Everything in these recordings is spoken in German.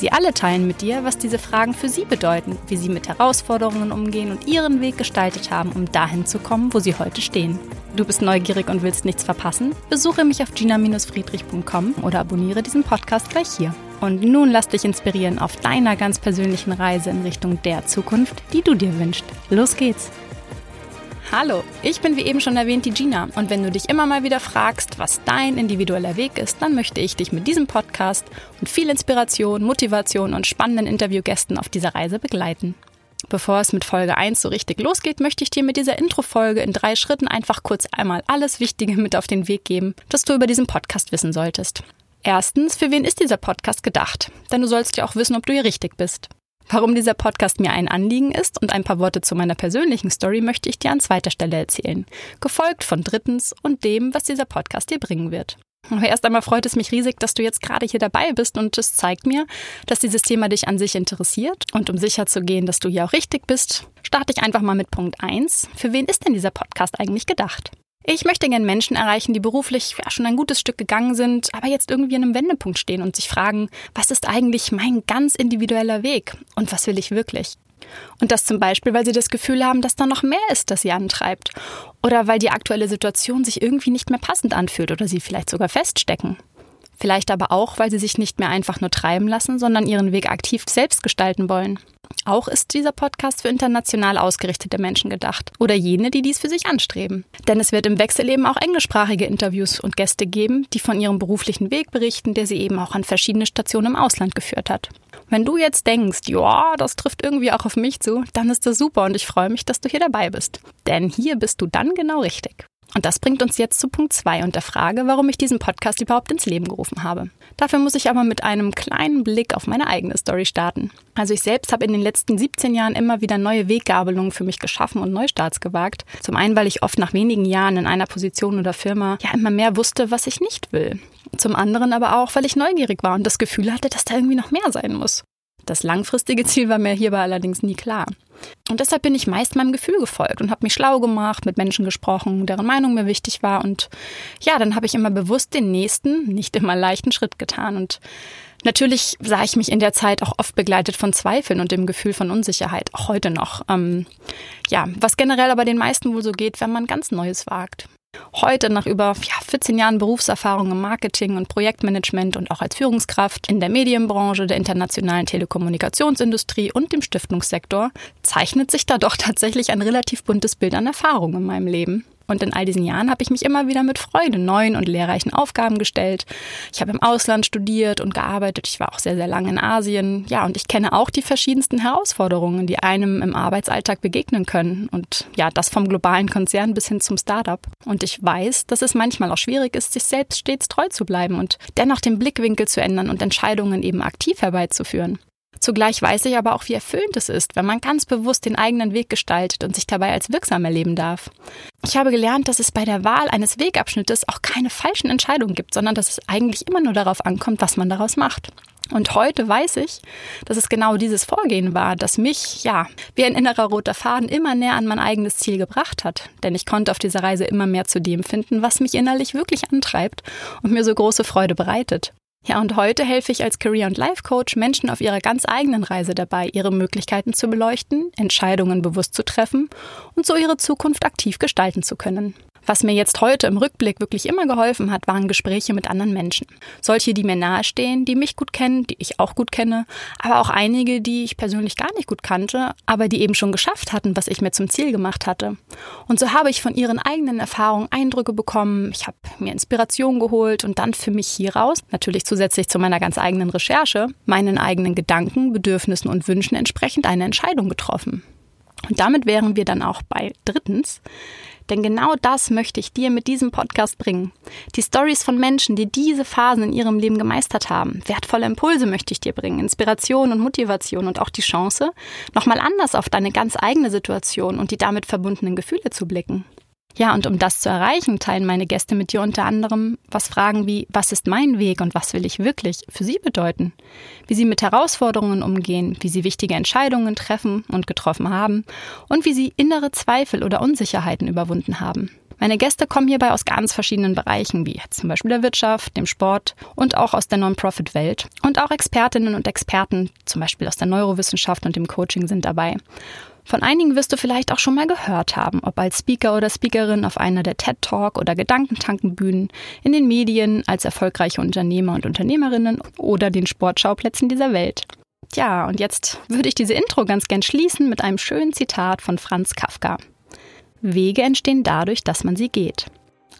Sie alle teilen mit dir, was diese Fragen für sie bedeuten, wie sie mit Herausforderungen umgehen und ihren Weg gestaltet haben, um dahin zu kommen, wo sie heute stehen. Du bist neugierig und willst nichts verpassen? Besuche mich auf gina-friedrich.com oder abonniere diesen Podcast gleich hier. Und nun lass dich inspirieren auf deiner ganz persönlichen Reise in Richtung der Zukunft, die du dir wünschst. Los geht's! Hallo, ich bin wie eben schon erwähnt die Gina und wenn du dich immer mal wieder fragst, was dein individueller Weg ist, dann möchte ich dich mit diesem Podcast und viel Inspiration, Motivation und spannenden Interviewgästen auf dieser Reise begleiten. Bevor es mit Folge 1 so richtig losgeht, möchte ich dir mit dieser Intro-Folge in drei Schritten einfach kurz einmal alles Wichtige mit auf den Weg geben, das du über diesen Podcast wissen solltest. Erstens, für wen ist dieser Podcast gedacht? Denn du sollst ja auch wissen, ob du hier richtig bist. Warum dieser Podcast mir ein Anliegen ist und ein paar Worte zu meiner persönlichen Story möchte ich dir an zweiter Stelle erzählen, gefolgt von drittens und dem, was dieser Podcast dir bringen wird. Aber erst einmal freut es mich riesig, dass du jetzt gerade hier dabei bist und es zeigt mir, dass dieses Thema dich an sich interessiert. Und um sicher zu gehen, dass du hier auch richtig bist, starte ich einfach mal mit Punkt 1. Für wen ist denn dieser Podcast eigentlich gedacht? Ich möchte gern Menschen erreichen, die beruflich ja, schon ein gutes Stück gegangen sind, aber jetzt irgendwie an einem Wendepunkt stehen und sich fragen, was ist eigentlich mein ganz individueller Weg und was will ich wirklich? Und das zum Beispiel, weil sie das Gefühl haben, dass da noch mehr ist, das sie antreibt. Oder weil die aktuelle Situation sich irgendwie nicht mehr passend anfühlt oder sie vielleicht sogar feststecken. Vielleicht aber auch, weil sie sich nicht mehr einfach nur treiben lassen, sondern ihren Weg aktiv selbst gestalten wollen. Auch ist dieser Podcast für international ausgerichtete Menschen gedacht oder jene, die dies für sich anstreben. Denn es wird im Wechsel eben auch englischsprachige Interviews und Gäste geben, die von ihrem beruflichen Weg berichten, der sie eben auch an verschiedene Stationen im Ausland geführt hat. Wenn du jetzt denkst, ja, das trifft irgendwie auch auf mich zu, dann ist das super und ich freue mich, dass du hier dabei bist. Denn hier bist du dann genau richtig. Und das bringt uns jetzt zu Punkt 2 und der Frage, warum ich diesen Podcast überhaupt ins Leben gerufen habe. Dafür muss ich aber mit einem kleinen Blick auf meine eigene Story starten. Also ich selbst habe in den letzten 17 Jahren immer wieder neue Weggabelungen für mich geschaffen und Neustarts gewagt. Zum einen, weil ich oft nach wenigen Jahren in einer Position oder Firma ja immer mehr wusste, was ich nicht will. Zum anderen aber auch, weil ich neugierig war und das Gefühl hatte, dass da irgendwie noch mehr sein muss. Das langfristige Ziel war mir hierbei allerdings nie klar. Und deshalb bin ich meist meinem Gefühl gefolgt und habe mich schlau gemacht, mit Menschen gesprochen, deren Meinung mir wichtig war. Und ja, dann habe ich immer bewusst den nächsten, nicht immer leichten Schritt getan. Und natürlich sah ich mich in der Zeit auch oft begleitet von Zweifeln und dem Gefühl von Unsicherheit, auch heute noch. Ähm, ja, was generell aber den meisten wohl so geht, wenn man ganz Neues wagt. Heute, nach über ja, 14 Jahren Berufserfahrung im Marketing und Projektmanagement und auch als Führungskraft in der Medienbranche, der internationalen Telekommunikationsindustrie und dem Stiftungssektor, zeichnet sich da doch tatsächlich ein relativ buntes Bild an Erfahrung in meinem Leben. Und in all diesen Jahren habe ich mich immer wieder mit Freude neuen und lehrreichen Aufgaben gestellt. Ich habe im Ausland studiert und gearbeitet. Ich war auch sehr, sehr lange in Asien. Ja, und ich kenne auch die verschiedensten Herausforderungen, die einem im Arbeitsalltag begegnen können. Und ja, das vom globalen Konzern bis hin zum Startup. Und ich weiß, dass es manchmal auch schwierig ist, sich selbst stets treu zu bleiben und dennoch den Blickwinkel zu ändern und Entscheidungen eben aktiv herbeizuführen. Zugleich weiß ich aber auch, wie erfüllend es ist, wenn man ganz bewusst den eigenen Weg gestaltet und sich dabei als wirksam erleben darf. Ich habe gelernt, dass es bei der Wahl eines Wegabschnittes auch keine falschen Entscheidungen gibt, sondern dass es eigentlich immer nur darauf ankommt, was man daraus macht. Und heute weiß ich, dass es genau dieses Vorgehen war, das mich, ja, wie ein innerer roter Faden immer näher an mein eigenes Ziel gebracht hat. Denn ich konnte auf dieser Reise immer mehr zu dem finden, was mich innerlich wirklich antreibt und mir so große Freude bereitet. Ja, und heute helfe ich als Career- und Life-Coach Menschen auf ihrer ganz eigenen Reise dabei, ihre Möglichkeiten zu beleuchten, Entscheidungen bewusst zu treffen und so ihre Zukunft aktiv gestalten zu können. Was mir jetzt heute im Rückblick wirklich immer geholfen hat, waren Gespräche mit anderen Menschen. Solche, die mir nahestehen, die mich gut kennen, die ich auch gut kenne, aber auch einige, die ich persönlich gar nicht gut kannte, aber die eben schon geschafft hatten, was ich mir zum Ziel gemacht hatte. Und so habe ich von ihren eigenen Erfahrungen Eindrücke bekommen, ich habe mir Inspiration geholt und dann für mich hieraus, natürlich zusätzlich zu meiner ganz eigenen Recherche, meinen eigenen Gedanken, Bedürfnissen und Wünschen entsprechend eine Entscheidung getroffen. Und damit wären wir dann auch bei drittens, denn genau das möchte ich dir mit diesem Podcast bringen. Die Stories von Menschen, die diese Phasen in ihrem Leben gemeistert haben. Wertvolle Impulse möchte ich dir bringen, Inspiration und Motivation und auch die Chance, nochmal anders auf deine ganz eigene Situation und die damit verbundenen Gefühle zu blicken. Ja, und um das zu erreichen, teilen meine Gäste mit dir unter anderem, was Fragen wie, was ist mein Weg und was will ich wirklich für sie bedeuten? Wie sie mit Herausforderungen umgehen, wie sie wichtige Entscheidungen treffen und getroffen haben und wie sie innere Zweifel oder Unsicherheiten überwunden haben. Meine Gäste kommen hierbei aus ganz verschiedenen Bereichen, wie zum Beispiel der Wirtschaft, dem Sport und auch aus der Non-Profit-Welt. Und auch Expertinnen und Experten, zum Beispiel aus der Neurowissenschaft und dem Coaching, sind dabei. Von einigen wirst du vielleicht auch schon mal gehört haben, ob als Speaker oder Speakerin auf einer der TED Talk oder Gedankentankenbühnen, in den Medien, als erfolgreiche Unternehmer und Unternehmerinnen oder den Sportschauplätzen dieser Welt. Tja, und jetzt würde ich diese Intro ganz gern schließen mit einem schönen Zitat von Franz Kafka. Wege entstehen dadurch, dass man sie geht.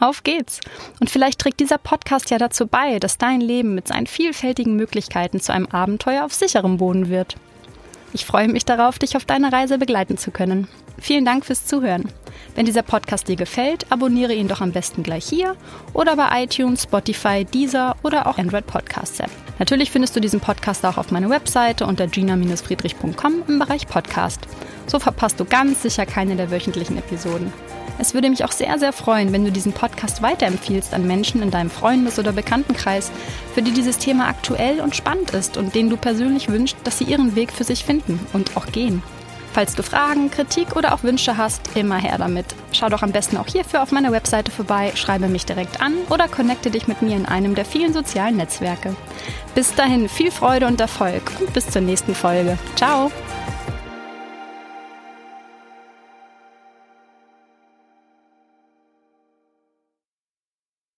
Auf geht's! Und vielleicht trägt dieser Podcast ja dazu bei, dass dein Leben mit seinen vielfältigen Möglichkeiten zu einem Abenteuer auf sicherem Boden wird. Ich freue mich darauf, dich auf deiner Reise begleiten zu können. Vielen Dank fürs Zuhören. Wenn dieser Podcast dir gefällt, abonniere ihn doch am besten gleich hier oder bei iTunes, Spotify, Deezer oder auch Android Podcasts App. Natürlich findest du diesen Podcast auch auf meiner Webseite unter gina-friedrich.com im Bereich Podcast. So verpasst du ganz sicher keine der wöchentlichen Episoden. Es würde mich auch sehr, sehr freuen, wenn du diesen Podcast weiterempfiehlst an Menschen in deinem Freundes- oder Bekanntenkreis, für die dieses Thema aktuell und spannend ist und denen du persönlich wünschst, dass sie ihren Weg für sich finden und auch gehen. Falls du Fragen, Kritik oder auch Wünsche hast, immer her damit. Schau doch am besten auch hierfür auf meiner Webseite vorbei, schreibe mich direkt an oder connecte dich mit mir in einem der vielen sozialen Netzwerke. Bis dahin viel Freude und Erfolg und bis zur nächsten Folge. Ciao!